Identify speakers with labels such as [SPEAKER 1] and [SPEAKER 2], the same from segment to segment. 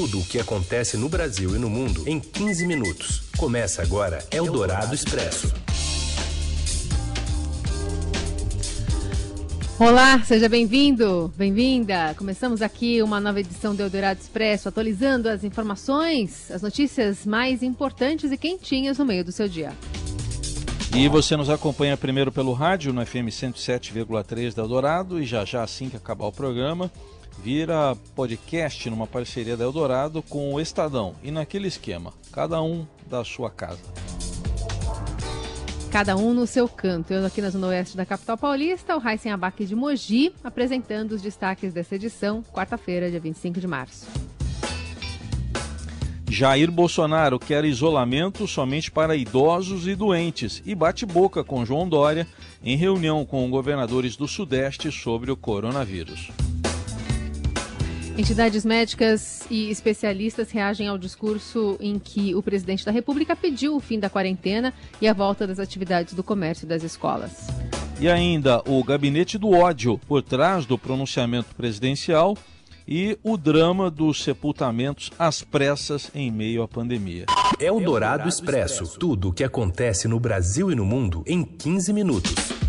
[SPEAKER 1] Tudo o que acontece no Brasil e no mundo em 15 minutos. Começa agora Eldorado Expresso.
[SPEAKER 2] Olá, seja bem-vindo, bem-vinda. Começamos aqui uma nova edição do Eldorado Expresso, atualizando as informações, as notícias mais importantes e quentinhas no meio do seu dia.
[SPEAKER 3] E você nos acompanha primeiro pelo rádio no FM 107,3 da Eldorado e já já assim que acabar o programa, vira podcast numa parceria da Eldorado com o Estadão. E naquele esquema, cada um da sua casa.
[SPEAKER 2] Cada um no seu canto. Eu aqui na Zona Oeste da capital paulista, o Raíssen Abac de Mogi, apresentando os destaques dessa edição, quarta-feira, dia 25 de março.
[SPEAKER 3] Jair Bolsonaro quer isolamento somente para idosos e doentes e bate boca com João Dória em reunião com governadores do Sudeste sobre o coronavírus.
[SPEAKER 2] Entidades médicas e especialistas reagem ao discurso em que o presidente da República pediu o fim da quarentena e a volta das atividades do comércio e das escolas.
[SPEAKER 3] E ainda o gabinete do ódio por trás do pronunciamento presidencial e o drama dos sepultamentos às pressas em meio à pandemia.
[SPEAKER 1] É o Dourado Expresso. Tudo o que acontece no Brasil e no mundo em 15 minutos.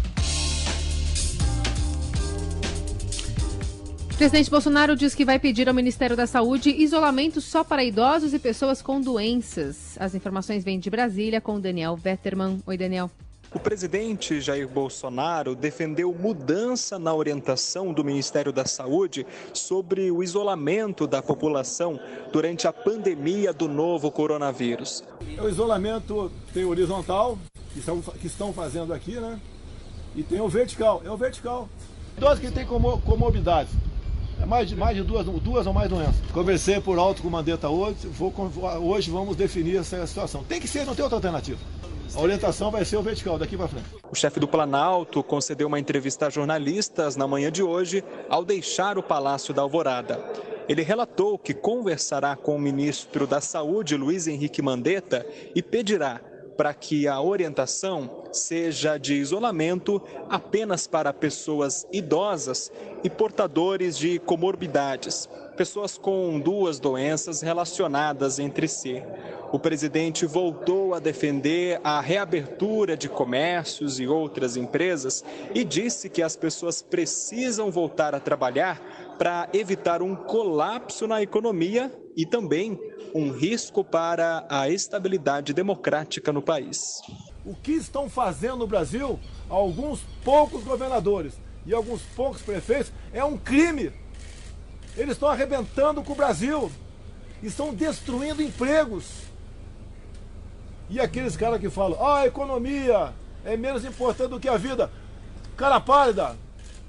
[SPEAKER 2] Presidente Bolsonaro diz que vai pedir ao Ministério da Saúde isolamento só para idosos e pessoas com doenças. As informações vêm de Brasília com Daniel Vetterman. Oi, Daniel.
[SPEAKER 4] O presidente Jair Bolsonaro defendeu mudança na orientação do Ministério da Saúde sobre o isolamento da população durante a pandemia do novo coronavírus.
[SPEAKER 5] O isolamento tem horizontal, que estão, que estão fazendo aqui, né? E tem o vertical, é o vertical. Idosos que têm comorbidades. É mais de, mais de duas, duas ou mais doenças. Conversei por alto com o Mandetta hoje, vou, hoje vamos definir essa situação. Tem que ser, não tem outra alternativa. A orientação vai ser o vertical, daqui para frente.
[SPEAKER 4] O chefe do Planalto concedeu uma entrevista a jornalistas na manhã de hoje ao deixar o Palácio da Alvorada. Ele relatou que conversará com o ministro da Saúde, Luiz Henrique Mandetta, e pedirá para que a orientação seja de isolamento apenas para pessoas idosas e portadores de comorbidades, pessoas com duas doenças relacionadas entre si. O presidente voltou a defender a reabertura de comércios e outras empresas e disse que as pessoas precisam voltar a trabalhar para evitar um colapso na economia e também um risco para a estabilidade democrática no país.
[SPEAKER 5] O que estão fazendo no Brasil alguns poucos governadores e alguns poucos prefeitos é um crime. Eles estão arrebentando com o Brasil, estão destruindo empregos. E aqueles caras que falam, ah, a economia é menos importante do que a vida. Cara pálida,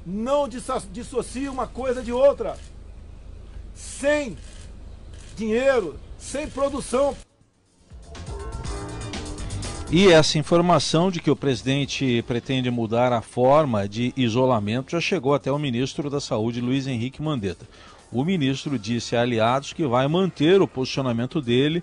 [SPEAKER 5] não dissocia uma coisa de outra. Sem dinheiro, sem produção.
[SPEAKER 3] E essa informação de que o presidente pretende mudar a forma de isolamento já chegou até o ministro da Saúde, Luiz Henrique Mandetta. O ministro disse a aliados que vai manter o posicionamento dele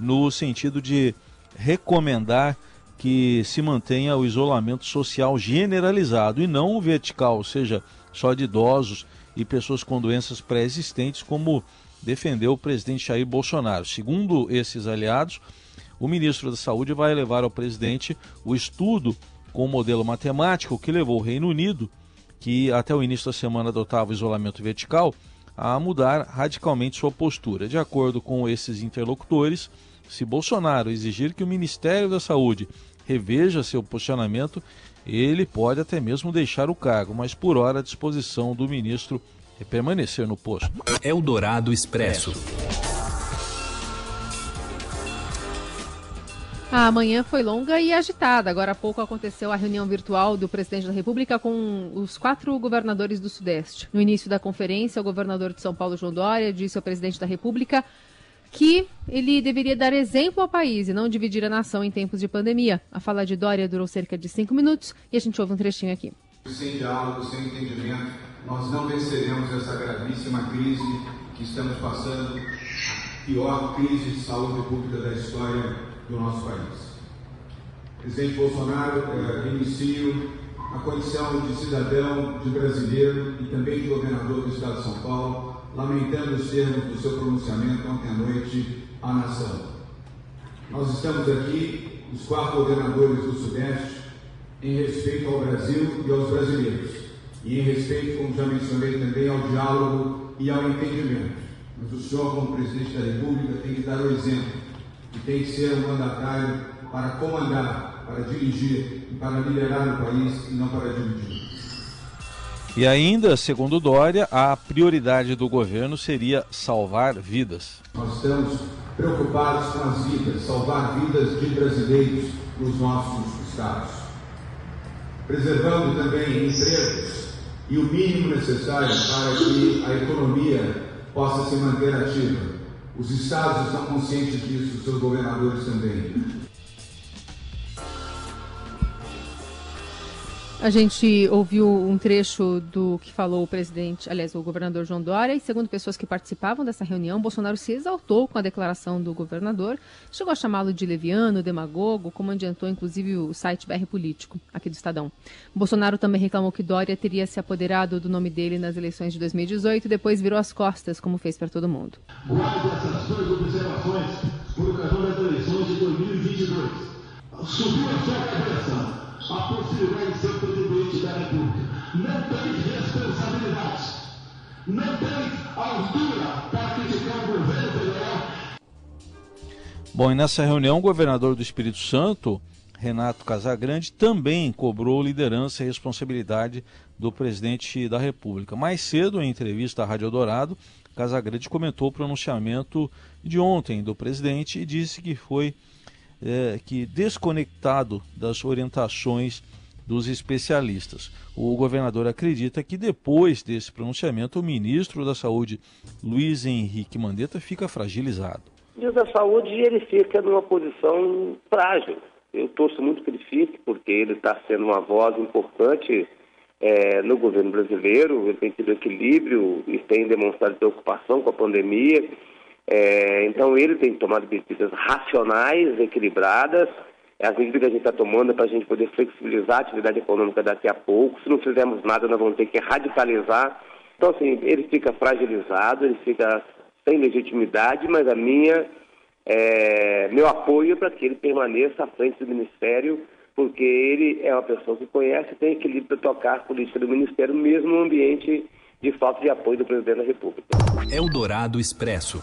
[SPEAKER 3] no sentido de recomendar que se mantenha o isolamento social generalizado e não o vertical, ou seja, só de idosos e pessoas com doenças pré-existentes, como defendeu o presidente Jair Bolsonaro. Segundo esses aliados, o ministro da Saúde vai levar ao presidente o estudo com o modelo matemático que levou o Reino Unido, que até o início da semana adotava o isolamento vertical, a mudar radicalmente sua postura. De acordo com esses interlocutores, se Bolsonaro exigir que o Ministério da Saúde reveja seu posicionamento, ele pode até mesmo deixar o cargo, mas por hora a disposição do ministro é permanecer no posto.
[SPEAKER 1] Eldorado Expresso.
[SPEAKER 2] A manhã foi longa e agitada. Agora há pouco aconteceu a reunião virtual do presidente da República com os quatro governadores do Sudeste. No início da conferência, o governador de São Paulo, João Dória, disse ao presidente da República que ele deveria dar exemplo ao país e não dividir a nação em tempos de pandemia. A fala de Dória durou cerca de cinco minutos e a gente ouve um trechinho aqui.
[SPEAKER 6] Sem diálogo, sem entendimento, nós não venceremos essa gravíssima crise que estamos passando, a pior crise de saúde pública da história do nosso país. Presidente Bolsonaro, eh, inicio a condição de cidadão, de brasileiro e também de governador do Estado de São Paulo, lamentando os termos do seu pronunciamento ontem à noite à nação. Nós estamos aqui, os quatro governadores do Sudeste, em respeito ao Brasil e aos brasileiros, e em respeito, como já mencionei também, ao diálogo e ao entendimento. Mas o senhor, como presidente da República, tem que dar o exemplo tem que ser um mandatário para comandar, para dirigir e para liderar o país e não para dividir.
[SPEAKER 3] E ainda, segundo Dória, a prioridade do governo seria salvar vidas.
[SPEAKER 6] Nós estamos preocupados com as vidas, salvar vidas de brasileiros nos nossos estados. Preservando também empregos e o mínimo necessário para que a economia possa se manter ativa. Os estados estão conscientes disso, os seus governadores também.
[SPEAKER 2] A gente ouviu um trecho do que falou o presidente, aliás, o governador João Dória, e segundo pessoas que participavam dessa reunião, Bolsonaro se exaltou com a declaração do governador, chegou a chamá-lo de leviano, demagogo, como adiantou inclusive o site BR Político, aqui do Estadão. Bolsonaro também reclamou que Dória teria se apoderado do nome dele nas eleições de 2018 e depois virou as costas, como fez para todo mundo.
[SPEAKER 7] Guarde essas duas observações por ocasião das eleições de 2022. Subiu a sua cabeça a possibilidade de ser presidente da República. Não tem responsabilidade. Não tem altura para criticar o governo federal.
[SPEAKER 3] Bom, e nessa reunião, o governador do Espírito Santo, Renato Casagrande, também cobrou liderança e responsabilidade do presidente da República. Mais cedo, em entrevista à Rádio Dourado, Casagrande comentou o pronunciamento de ontem do presidente e disse que foi é, que desconectado das orientações dos especialistas. O governador acredita que depois desse pronunciamento, o ministro da Saúde, Luiz Henrique Mandetta, fica fragilizado.
[SPEAKER 8] O ministro da Saúde ele fica numa posição frágil. Eu torço muito que ele fique, porque ele está sendo uma voz importante é, no governo brasileiro, ele tem tido equilíbrio e tem demonstrado preocupação com a pandemia. É, então ele tem tomado medidas racionais, equilibradas. As medidas que a gente está tomando é para a gente poder flexibilizar a atividade econômica daqui a pouco. Se não fizermos nada, nós vamos ter que radicalizar. Então, assim, ele fica fragilizado, ele fica sem legitimidade, mas a minha, é, meu apoio é para que ele permaneça à frente do Ministério, porque ele é uma pessoa que conhece e tem equilíbrio para tocar a política do Ministério, mesmo no ambiente de falta de apoio do presidente da República.
[SPEAKER 1] Eldorado Expresso.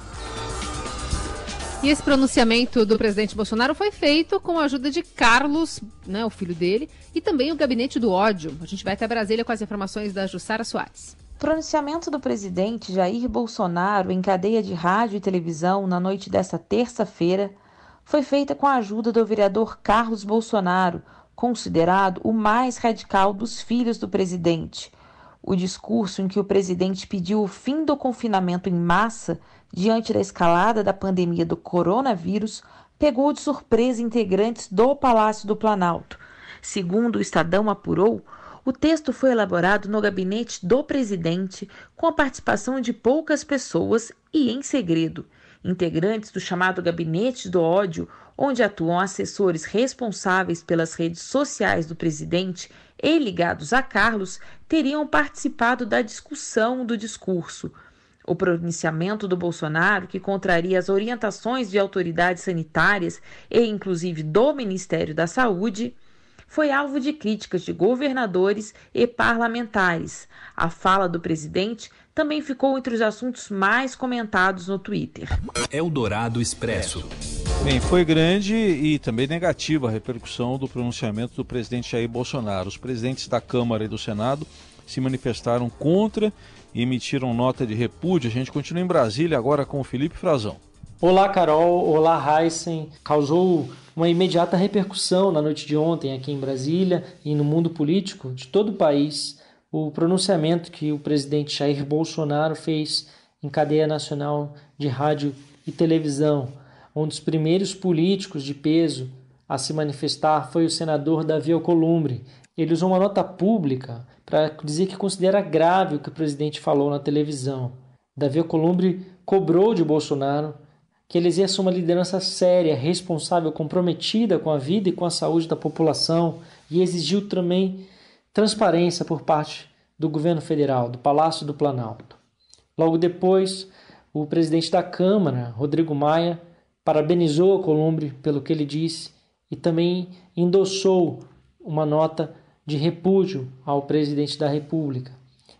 [SPEAKER 2] E esse pronunciamento do presidente Bolsonaro foi feito com a ajuda de Carlos, né, o filho dele, e também o gabinete do ódio. A gente vai até Brasília com as informações da Jussara Soares.
[SPEAKER 9] Pronunciamento do presidente Jair Bolsonaro em cadeia de rádio e televisão na noite desta terça-feira foi feita com a ajuda do vereador Carlos Bolsonaro, considerado o mais radical dos filhos do presidente. O discurso em que o presidente pediu o fim do confinamento em massa diante da escalada da pandemia do coronavírus pegou de surpresa integrantes do Palácio do Planalto. Segundo o Estadão apurou, o texto foi elaborado no gabinete do presidente com a participação de poucas pessoas e em segredo. Integrantes do chamado Gabinete do Ódio, onde atuam assessores responsáveis pelas redes sociais do presidente e ligados a Carlos, teriam participado da discussão do discurso. O pronunciamento do Bolsonaro, que contraria as orientações de autoridades sanitárias e inclusive do Ministério da Saúde, foi alvo de críticas de governadores e parlamentares. A fala do presidente também ficou entre os assuntos mais comentados no Twitter.
[SPEAKER 1] Eldorado Expresso.
[SPEAKER 3] Bem, foi grande e também negativa a repercussão do pronunciamento do presidente Jair Bolsonaro. Os presidentes da Câmara e do Senado se manifestaram contra e emitiram nota de repúdio. A gente continua em Brasília agora com o Felipe Frazão.
[SPEAKER 10] Olá, Carol. Olá, Heisen. Causou uma imediata repercussão na noite de ontem aqui em Brasília e no mundo político de todo o país o pronunciamento que o presidente Jair Bolsonaro fez em cadeia nacional de rádio e televisão. Um dos primeiros políticos de peso a se manifestar foi o senador Davi Alcolumbre. Ele usou uma nota pública para dizer que considera grave o que o presidente falou na televisão. Davi Alcolumbre cobrou de Bolsonaro que ele exerça uma liderança séria, responsável, comprometida com a vida e com a saúde da população e exigiu também transparência por parte do governo federal, do Palácio do Planalto. Logo depois, o presidente da Câmara, Rodrigo Maia, parabenizou a Columbre pelo que ele disse e também endossou uma nota de repúdio ao presidente da República.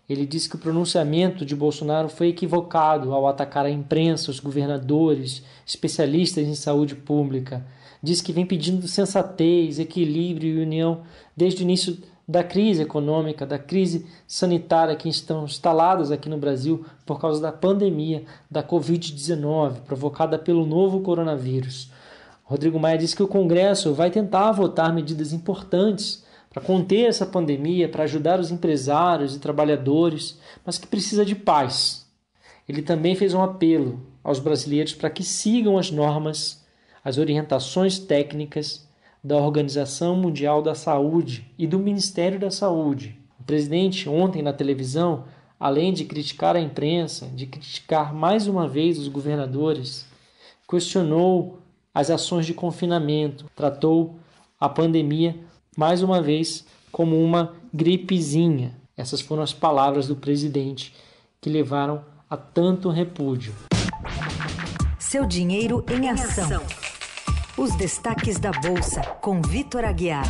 [SPEAKER 10] Ele disse que o pronunciamento de Bolsonaro foi equivocado ao atacar a imprensa, os governadores, especialistas em saúde pública. Diz que vem pedindo sensatez, equilíbrio e união desde o início da crise econômica, da crise sanitária que estão instaladas aqui no Brasil por causa da pandemia da Covid-19 provocada pelo novo coronavírus. Rodrigo Maia disse que o Congresso vai tentar votar medidas importantes para conter essa pandemia, para ajudar os empresários e trabalhadores, mas que precisa de paz. Ele também fez um apelo aos brasileiros para que sigam as normas, as orientações técnicas da Organização Mundial da Saúde e do Ministério da Saúde. O presidente, ontem na televisão, além de criticar a imprensa, de criticar mais uma vez os governadores, questionou as ações de confinamento, tratou a pandemia mais uma vez como uma gripezinha. Essas foram as palavras do presidente que levaram a tanto repúdio.
[SPEAKER 11] Seu dinheiro em ação. Os destaques da Bolsa, com Vitor Aguiar.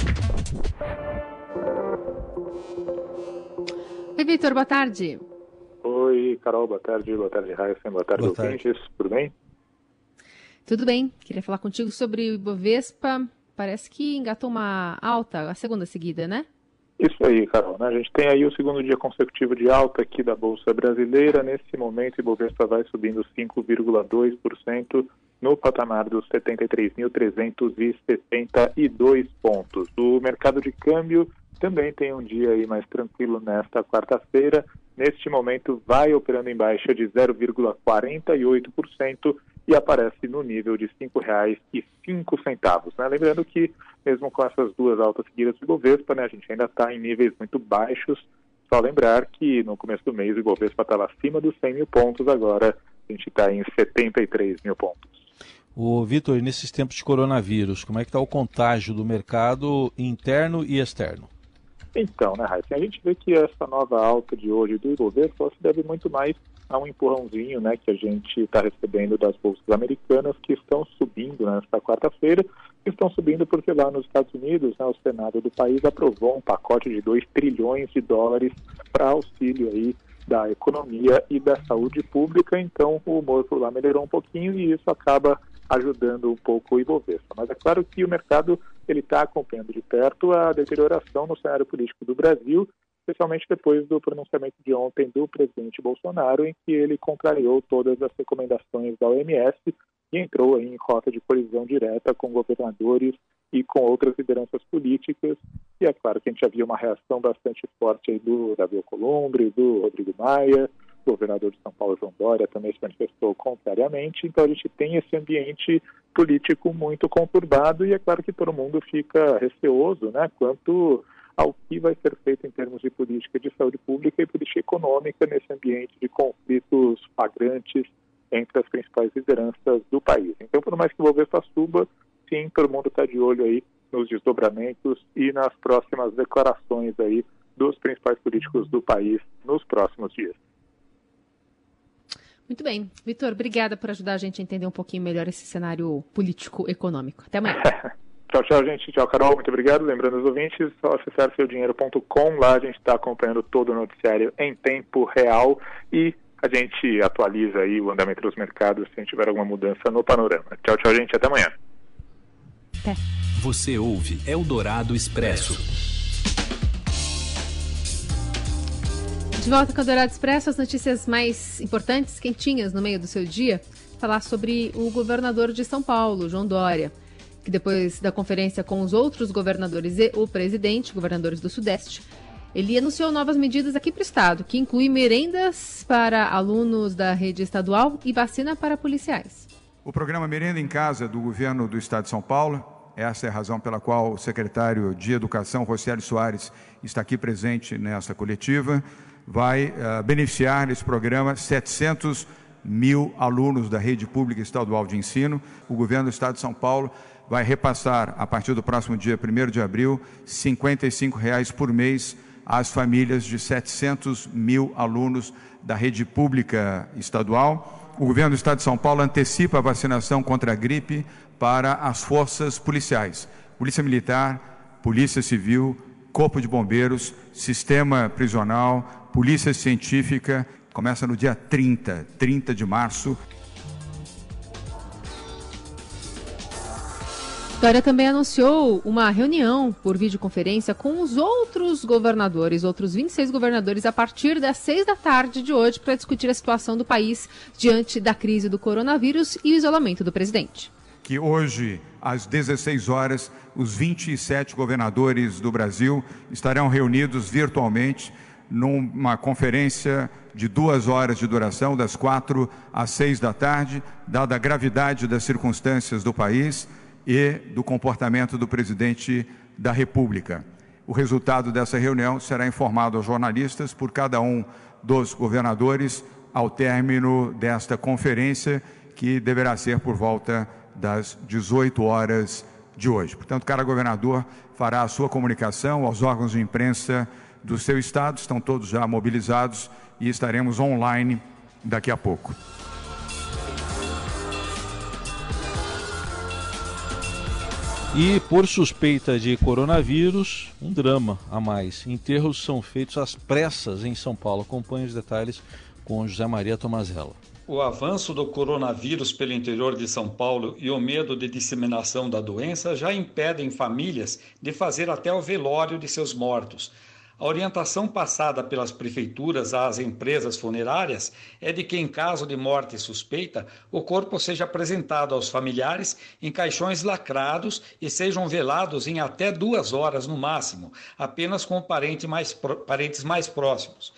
[SPEAKER 2] Oi, Vitor, boa tarde.
[SPEAKER 12] Oi, Carol, boa tarde. Boa tarde, Raíssa. Boa tarde, boa ouvintes. Tarde. Tudo bem?
[SPEAKER 2] Tudo bem. Queria falar contigo sobre o Ibovespa. Parece que engatou uma alta, a segunda seguida, né?
[SPEAKER 12] Isso aí, Carol. Né? A gente tem aí o segundo dia consecutivo de alta aqui da Bolsa Brasileira. Nesse momento, o Ibovespa vai subindo 5,2% no patamar dos 73.372 pontos. O mercado de câmbio também tem um dia aí mais tranquilo nesta quarta-feira. Neste momento, vai operando em baixa de 0,48% e aparece no nível de R$ 5,05. Né? Lembrando que, mesmo com essas duas altas seguidas do Ibovespa, né, a gente ainda está em níveis muito baixos. Só lembrar que no começo do mês o Ibovespa estava acima dos 100 mil pontos, agora a gente está em 73 mil pontos.
[SPEAKER 3] O Vitor, nesses tempos de coronavírus, como é que está o contágio do mercado interno e externo?
[SPEAKER 12] Então, né, Raíssa, a gente vê que essa nova alta de hoje do Ibovespa se deve muito mais a um empurrãozinho né, que a gente está recebendo das bolsas americanas que estão subindo nesta quarta-feira. Estão subindo porque lá nos Estados Unidos, né, o Senado do país aprovou um pacote de 2 trilhões de dólares para auxílio aí da economia e da saúde pública. Então, o humor por lá melhorou um pouquinho e isso acaba ajudando um pouco o Ibovespa. Mas é claro que o mercado ele está acompanhando de perto a deterioração no cenário político do Brasil, especialmente depois do pronunciamento de ontem do presidente Bolsonaro, em que ele contrariou todas as recomendações da OMS e entrou em rota de colisão direta com governadores e com outras lideranças políticas. E é claro que a gente havia uma reação bastante forte do Davi Alcolumbre, do Rodrigo Maia, o governador de São Paulo, João Dória, também se manifestou contrariamente. Então a gente tem esse ambiente político muito conturbado e é claro que todo mundo fica receoso, né, quanto ao que vai ser feito em termos de política de saúde pública e política econômica nesse ambiente de conflitos flagrantes entre as principais lideranças do país. Então, por mais que o Bovespa suba, sim, todo mundo está de olho aí nos desdobramentos e nas próximas declarações aí dos principais políticos do país nos próximos dias.
[SPEAKER 2] Muito bem. Vitor, obrigada por ajudar a gente a entender um pouquinho melhor esse cenário político-econômico. Até amanhã.
[SPEAKER 12] tchau, tchau, gente. Tchau, Carol. Muito obrigado. Lembrando os ouvintes, só acessar seudinheiro.com. Lá a gente está acompanhando todo o noticiário em tempo real e a gente atualiza aí o andamento dos mercados se tiver alguma mudança no panorama. Tchau, tchau, gente. Até amanhã.
[SPEAKER 1] Até. Você ouve Eldorado Expresso.
[SPEAKER 2] De volta com o Dourado Expresso, as notícias mais importantes, quentinhas no meio do seu dia. Falar sobre o governador de São Paulo, João Dória, que depois da conferência com os outros governadores e o presidente, governadores do Sudeste, ele anunciou novas medidas aqui para o estado, que incluem merendas para alunos da rede estadual e vacina para policiais.
[SPEAKER 13] O programa Merenda em Casa do governo do estado de São Paulo, essa é a razão pela qual o secretário de Educação, Rocieli Soares, está aqui presente nessa coletiva vai uh, beneficiar nesse programa 700 mil alunos da rede pública estadual de ensino. O governo do estado de São Paulo vai repassar, a partir do próximo dia 1 de abril, 55 reais por mês às famílias de 700 mil alunos da rede pública estadual. O governo do estado de São Paulo antecipa a vacinação contra a gripe para as forças policiais, Polícia Militar, Polícia Civil, Corpo de Bombeiros, Sistema Prisional, Polícia Científica. Começa no dia 30, 30 de março.
[SPEAKER 2] Dória também anunciou uma reunião por videoconferência com os outros governadores, outros 26 governadores, a partir das 6 da tarde de hoje, para discutir a situação do país diante da crise do coronavírus e o isolamento do presidente.
[SPEAKER 13] Que hoje, às 16 horas, os 27 governadores do Brasil estarão reunidos virtualmente numa conferência de duas horas de duração, das quatro às seis da tarde, dada a gravidade das circunstâncias do país e do comportamento do presidente da República. O resultado dessa reunião será informado aos jornalistas por cada um dos governadores ao término desta conferência, que deverá ser por volta das 18 horas de hoje. Portanto, cada governador fará a sua comunicação aos órgãos de imprensa do seu estado, estão todos já mobilizados e estaremos online daqui a pouco.
[SPEAKER 3] E por suspeita de coronavírus, um drama a mais. Enterros são feitos às pressas em São Paulo. Acompanhe os detalhes com José Maria Tomazella.
[SPEAKER 14] O avanço do coronavírus pelo interior de São Paulo e o medo de disseminação da doença já impedem famílias de fazer até o velório de seus mortos. A orientação passada pelas prefeituras às empresas funerárias é de que, em caso de morte suspeita, o corpo seja apresentado aos familiares em caixões lacrados e sejam velados em até duas horas no máximo, apenas com parente mais, parentes mais próximos.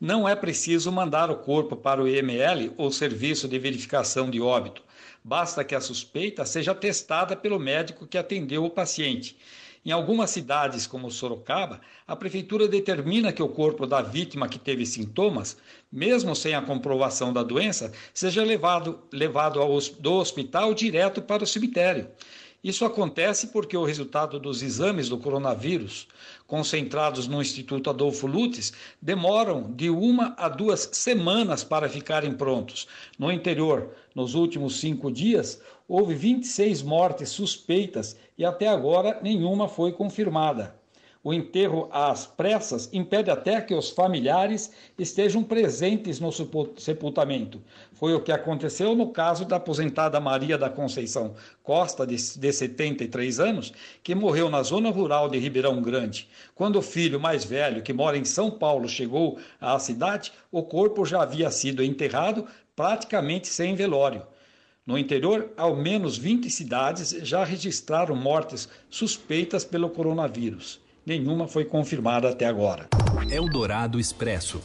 [SPEAKER 14] Não é preciso mandar o corpo para o IML ou Serviço de Verificação de Óbito. Basta que a suspeita seja testada pelo médico que atendeu o paciente. Em algumas cidades, como Sorocaba, a prefeitura determina que o corpo da vítima que teve sintomas, mesmo sem a comprovação da doença, seja levado, levado ao, do hospital direto para o cemitério. Isso acontece porque o resultado dos exames do coronavírus, concentrados no Instituto Adolfo Lutz, demoram de uma a duas semanas para ficarem prontos. No interior, nos últimos cinco dias, houve 26 mortes suspeitas e até agora nenhuma foi confirmada. O enterro às pressas impede até que os familiares estejam presentes no sepultamento. Foi o que aconteceu no caso da aposentada Maria da Conceição Costa, de, de 73 anos, que morreu na zona rural de Ribeirão Grande. Quando o filho mais velho, que mora em São Paulo, chegou à cidade, o corpo já havia sido enterrado praticamente sem velório. No interior, ao menos 20 cidades já registraram mortes suspeitas pelo coronavírus. Nenhuma foi confirmada até agora.
[SPEAKER 1] Eldorado Expresso.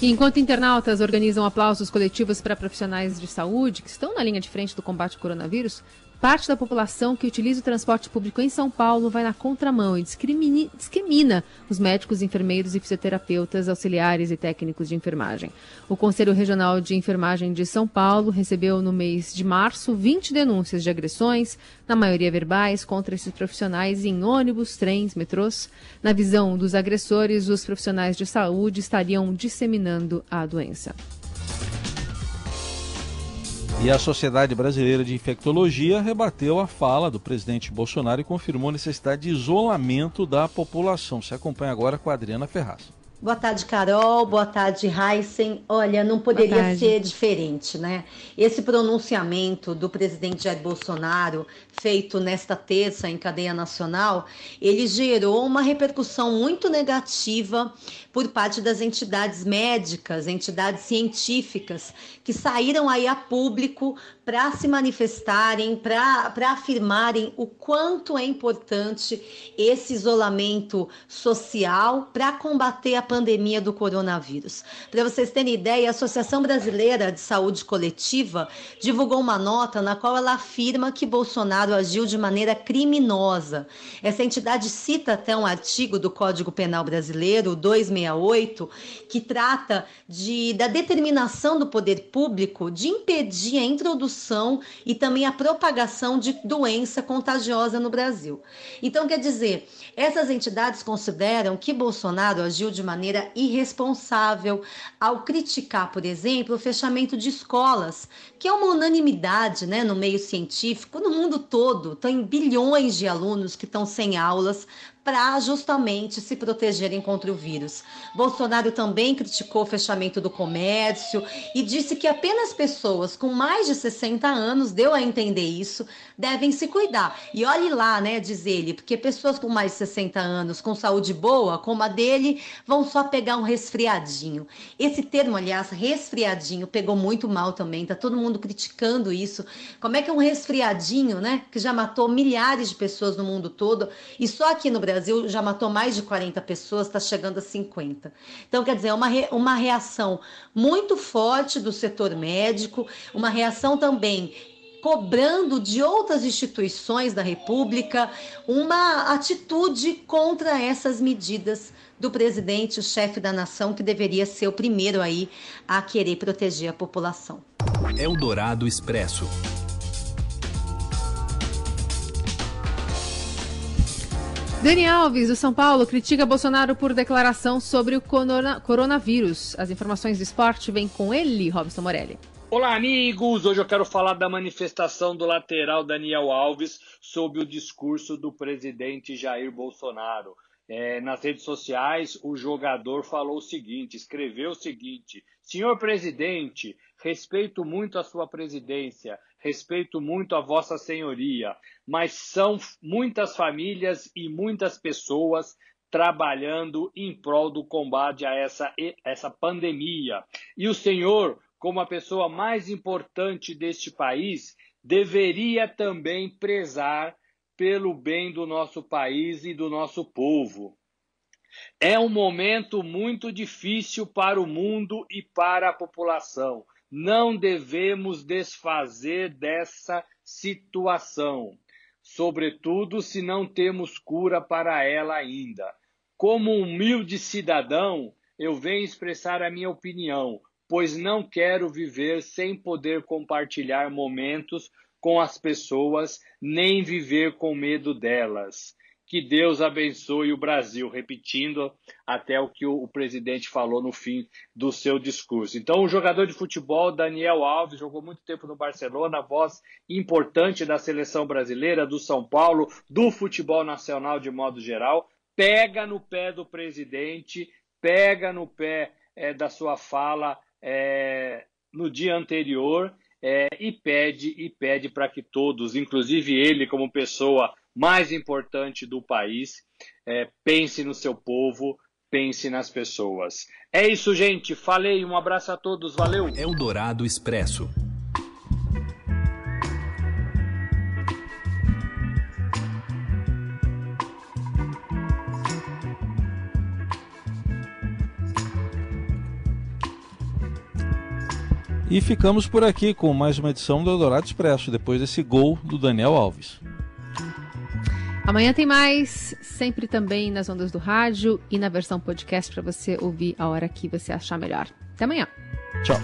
[SPEAKER 2] enquanto internautas organizam aplausos coletivos para profissionais de saúde que estão na linha de frente do combate ao coronavírus, Parte da população que utiliza o transporte público em São Paulo vai na contramão e discrimina, os médicos, enfermeiros e fisioterapeutas, auxiliares e técnicos de enfermagem. O Conselho Regional de Enfermagem de São Paulo recebeu no mês de março 20 denúncias de agressões, na maioria verbais, contra esses profissionais em ônibus, trens, metrôs. Na visão dos agressores, os profissionais de saúde estariam disseminando a doença.
[SPEAKER 3] E a Sociedade Brasileira de Infectologia rebateu a fala do presidente Bolsonaro e confirmou a necessidade de isolamento da população. Se acompanha agora com a Adriana Ferraz.
[SPEAKER 15] Boa tarde, Carol. Boa tarde, Heisen. Olha, não poderia ser diferente, né? Esse pronunciamento do presidente Jair Bolsonaro, feito nesta terça em cadeia nacional, ele gerou uma repercussão muito negativa por parte das entidades médicas, entidades científicas, que saíram aí a público para se manifestarem, para afirmarem o quanto é importante esse isolamento social para combater a pandemia do coronavírus. Para vocês terem ideia, a Associação Brasileira de Saúde Coletiva divulgou uma nota na qual ela afirma que Bolsonaro agiu de maneira criminosa. Essa entidade cita até um artigo do Código Penal Brasileiro, 268, que trata de, da determinação do poder público de impedir a introdução e também a propagação de doença contagiosa no Brasil. Então, quer dizer, essas entidades consideram que Bolsonaro agiu de maneira irresponsável ao criticar, por exemplo, o fechamento de escolas, que é uma unanimidade né, no meio científico, no mundo todo. Tem bilhões de alunos que estão sem aulas para justamente se protegerem contra o vírus. Bolsonaro também criticou o fechamento do comércio e disse que apenas pessoas com mais de 60 anos, deu a entender isso, devem se cuidar. E olhe lá, né, diz ele, porque pessoas com mais de 60 anos, com saúde boa, como a dele, vão só pegar um resfriadinho. Esse termo, aliás, resfriadinho, pegou muito mal também, tá todo mundo criticando isso. Como é que um resfriadinho, né, que já matou milhares de pessoas no mundo todo, e só aqui no Brasil Brasil já matou mais de 40 pessoas, está chegando a 50. Então, quer dizer, é uma, re, uma reação muito forte do setor médico, uma reação também cobrando de outras instituições da República uma atitude contra essas medidas do presidente, o chefe da nação, que deveria ser o primeiro aí a querer proteger a população.
[SPEAKER 1] Eldorado Expresso.
[SPEAKER 2] Dani Alves, do São Paulo, critica Bolsonaro por declaração sobre o corona, coronavírus. As informações do esporte vêm com ele, Robson Morelli.
[SPEAKER 16] Olá, amigos! Hoje eu quero falar da manifestação do lateral Daniel Alves sobre o discurso do presidente Jair Bolsonaro. É, nas redes sociais, o jogador falou o seguinte: escreveu o seguinte, senhor presidente, respeito muito a sua presidência, respeito muito a Vossa Senhoria, mas são muitas famílias e muitas pessoas trabalhando em prol do combate a essa, essa pandemia. E o Senhor, como a pessoa mais importante deste país, deveria também prezar pelo bem do nosso país e do nosso povo. É um momento muito difícil para o mundo e para a população. Não devemos desfazer dessa situação, sobretudo se não temos cura para ela ainda. Como humilde cidadão, eu venho expressar a minha opinião, pois não quero viver sem poder compartilhar momentos com as pessoas, nem viver com medo delas. Que Deus abençoe o Brasil, repetindo até o que o, presidente falou no fim do seu discurso. Então, o jogador de futebol, Daniel Alves, jogou muito tempo no Barcelona, voz importante da seleção brasileira, do São Paulo, do futebol nacional de modo geral, pega no pé do presidente, pega no pé é, da sua fala é, no dia anterior é, e pede e pede para que todos, inclusive ele como pessoa mais importante do país. É, pense no seu povo, pense nas pessoas. É isso, gente. Falei. Um abraço a todos. Valeu.
[SPEAKER 1] Eldorado Expresso.
[SPEAKER 3] E ficamos por aqui com mais uma edição do Eldorado Expresso, depois desse gol do Daniel Alves.
[SPEAKER 2] Amanhã tem mais, sempre também nas ondas do rádio e na versão podcast para você ouvir a hora que você achar melhor. Até amanhã.
[SPEAKER 3] Tchau.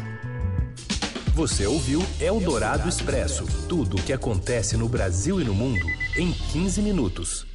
[SPEAKER 1] Você ouviu Eldorado Expresso tudo o que acontece no Brasil e no mundo em 15 minutos.